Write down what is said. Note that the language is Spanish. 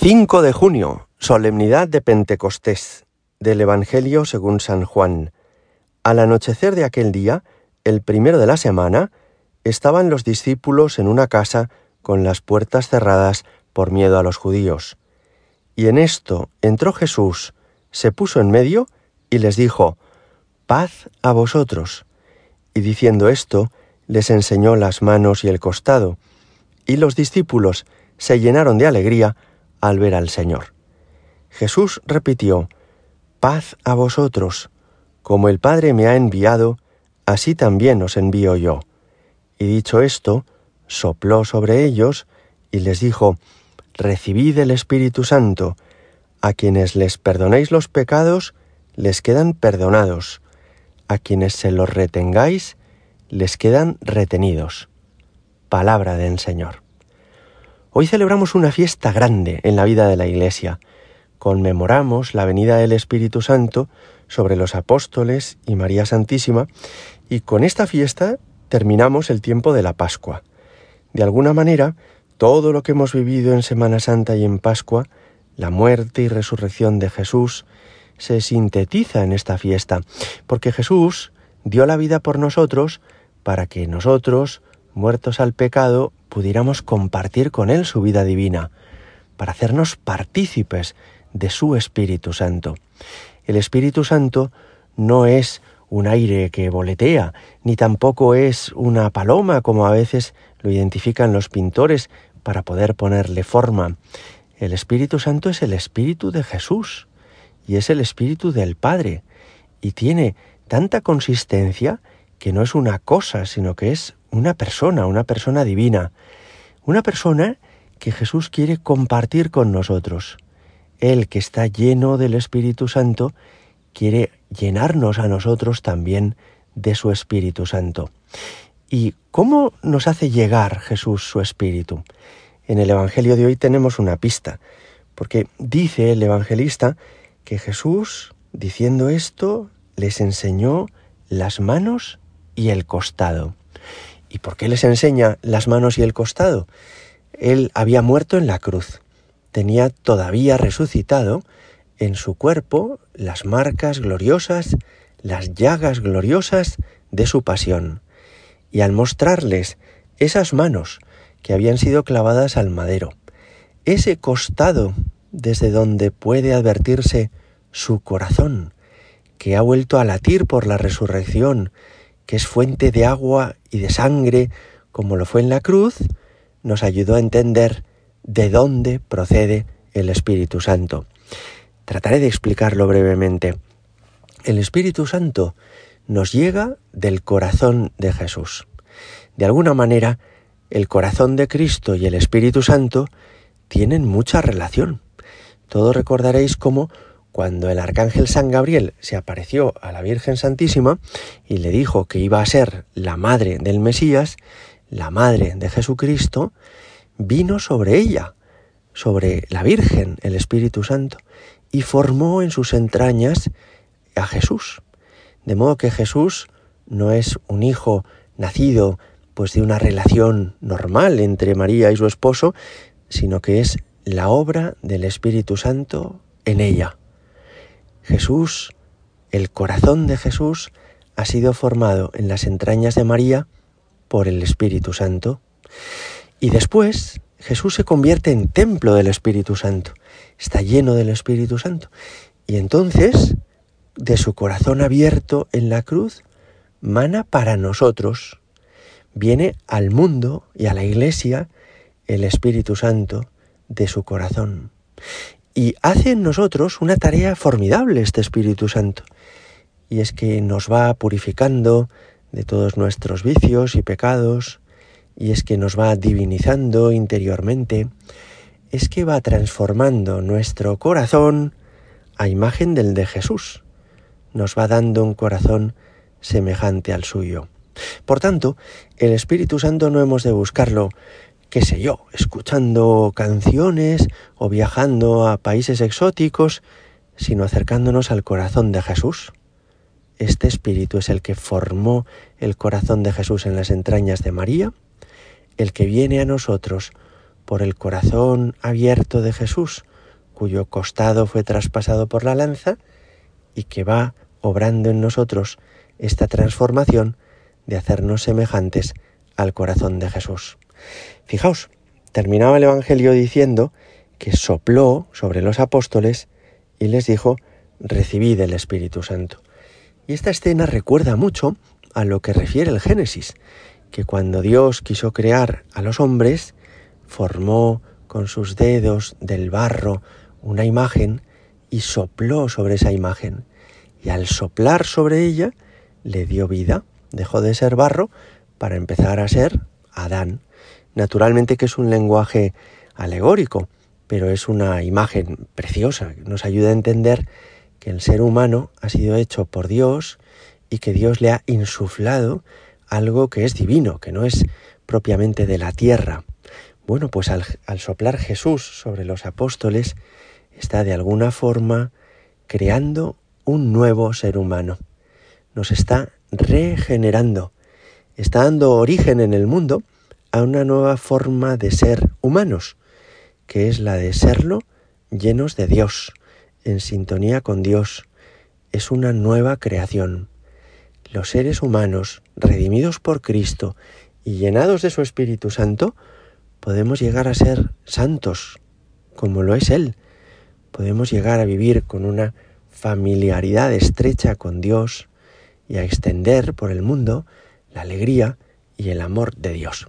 5 de junio, solemnidad de Pentecostés, del Evangelio según San Juan. Al anochecer de aquel día, el primero de la semana, estaban los discípulos en una casa con las puertas cerradas por miedo a los judíos. Y en esto entró Jesús, se puso en medio y les dijo, Paz a vosotros. Y diciendo esto, les enseñó las manos y el costado. Y los discípulos se llenaron de alegría al ver al Señor. Jesús repitió, Paz a vosotros, como el Padre me ha enviado, así también os envío yo. Y dicho esto, sopló sobre ellos y les dijo, Recibid el Espíritu Santo, a quienes les perdonéis los pecados, les quedan perdonados, a quienes se los retengáis, les quedan retenidos. Palabra del Señor. Hoy celebramos una fiesta grande en la vida de la Iglesia. Conmemoramos la venida del Espíritu Santo sobre los apóstoles y María Santísima y con esta fiesta terminamos el tiempo de la Pascua. De alguna manera, todo lo que hemos vivido en Semana Santa y en Pascua, la muerte y resurrección de Jesús, se sintetiza en esta fiesta, porque Jesús dio la vida por nosotros para que nosotros, muertos al pecado, pudiéramos compartir con Él su vida divina, para hacernos partícipes de su Espíritu Santo. El Espíritu Santo no es un aire que voletea, ni tampoco es una paloma como a veces lo identifican los pintores para poder ponerle forma. El Espíritu Santo es el Espíritu de Jesús y es el Espíritu del Padre y tiene tanta consistencia que no es una cosa, sino que es una persona, una persona divina, una persona que Jesús quiere compartir con nosotros. Él que está lleno del Espíritu Santo quiere llenarnos a nosotros también de su Espíritu Santo. ¿Y cómo nos hace llegar Jesús su Espíritu? En el Evangelio de hoy tenemos una pista, porque dice el evangelista que Jesús, diciendo esto, les enseñó las manos y el costado. ¿Y por qué les enseña las manos y el costado? Él había muerto en la cruz. Tenía todavía resucitado en su cuerpo las marcas gloriosas, las llagas gloriosas de su pasión. Y al mostrarles esas manos que habían sido clavadas al madero, ese costado desde donde puede advertirse su corazón, que ha vuelto a latir por la resurrección, que es fuente de agua y de sangre, como lo fue en la cruz, nos ayudó a entender de dónde procede el Espíritu Santo. Trataré de explicarlo brevemente. El Espíritu Santo nos llega del corazón de Jesús. De alguna manera, el corazón de Cristo y el Espíritu Santo tienen mucha relación. Todos recordaréis cómo cuando el arcángel San Gabriel se apareció a la Virgen Santísima y le dijo que iba a ser la madre del Mesías, la madre de Jesucristo, vino sobre ella, sobre la Virgen, el Espíritu Santo, y formó en sus entrañas a Jesús. De modo que Jesús no es un hijo nacido pues de una relación normal entre María y su esposo, sino que es la obra del Espíritu Santo en ella. Jesús, el corazón de Jesús, ha sido formado en las entrañas de María por el Espíritu Santo. Y después Jesús se convierte en templo del Espíritu Santo. Está lleno del Espíritu Santo. Y entonces, de su corazón abierto en la cruz, mana para nosotros. Viene al mundo y a la iglesia el Espíritu Santo de su corazón y hace en nosotros una tarea formidable este Espíritu Santo. Y es que nos va purificando de todos nuestros vicios y pecados, y es que nos va divinizando interiormente, es que va transformando nuestro corazón a imagen del de Jesús. Nos va dando un corazón semejante al suyo. Por tanto, el Espíritu Santo no hemos de buscarlo qué sé yo, escuchando canciones o viajando a países exóticos, sino acercándonos al corazón de Jesús. Este espíritu es el que formó el corazón de Jesús en las entrañas de María, el que viene a nosotros por el corazón abierto de Jesús, cuyo costado fue traspasado por la lanza y que va obrando en nosotros esta transformación de hacernos semejantes al corazón de Jesús. Fijaos, terminaba el Evangelio diciendo que sopló sobre los apóstoles y les dijo, recibid el Espíritu Santo. Y esta escena recuerda mucho a lo que refiere el Génesis, que cuando Dios quiso crear a los hombres, formó con sus dedos del barro una imagen y sopló sobre esa imagen. Y al soplar sobre ella le dio vida, dejó de ser barro para empezar a ser Adán. Naturalmente que es un lenguaje alegórico, pero es una imagen preciosa, nos ayuda a entender que el ser humano ha sido hecho por Dios y que Dios le ha insuflado algo que es divino, que no es propiamente de la tierra. Bueno, pues al, al soplar Jesús sobre los apóstoles, está de alguna forma creando un nuevo ser humano. Nos está regenerando, está dando origen en el mundo a una nueva forma de ser humanos, que es la de serlo llenos de Dios, en sintonía con Dios. Es una nueva creación. Los seres humanos, redimidos por Cristo y llenados de su Espíritu Santo, podemos llegar a ser santos, como lo es Él, podemos llegar a vivir con una familiaridad estrecha con Dios y a extender por el mundo la alegría y el amor de Dios.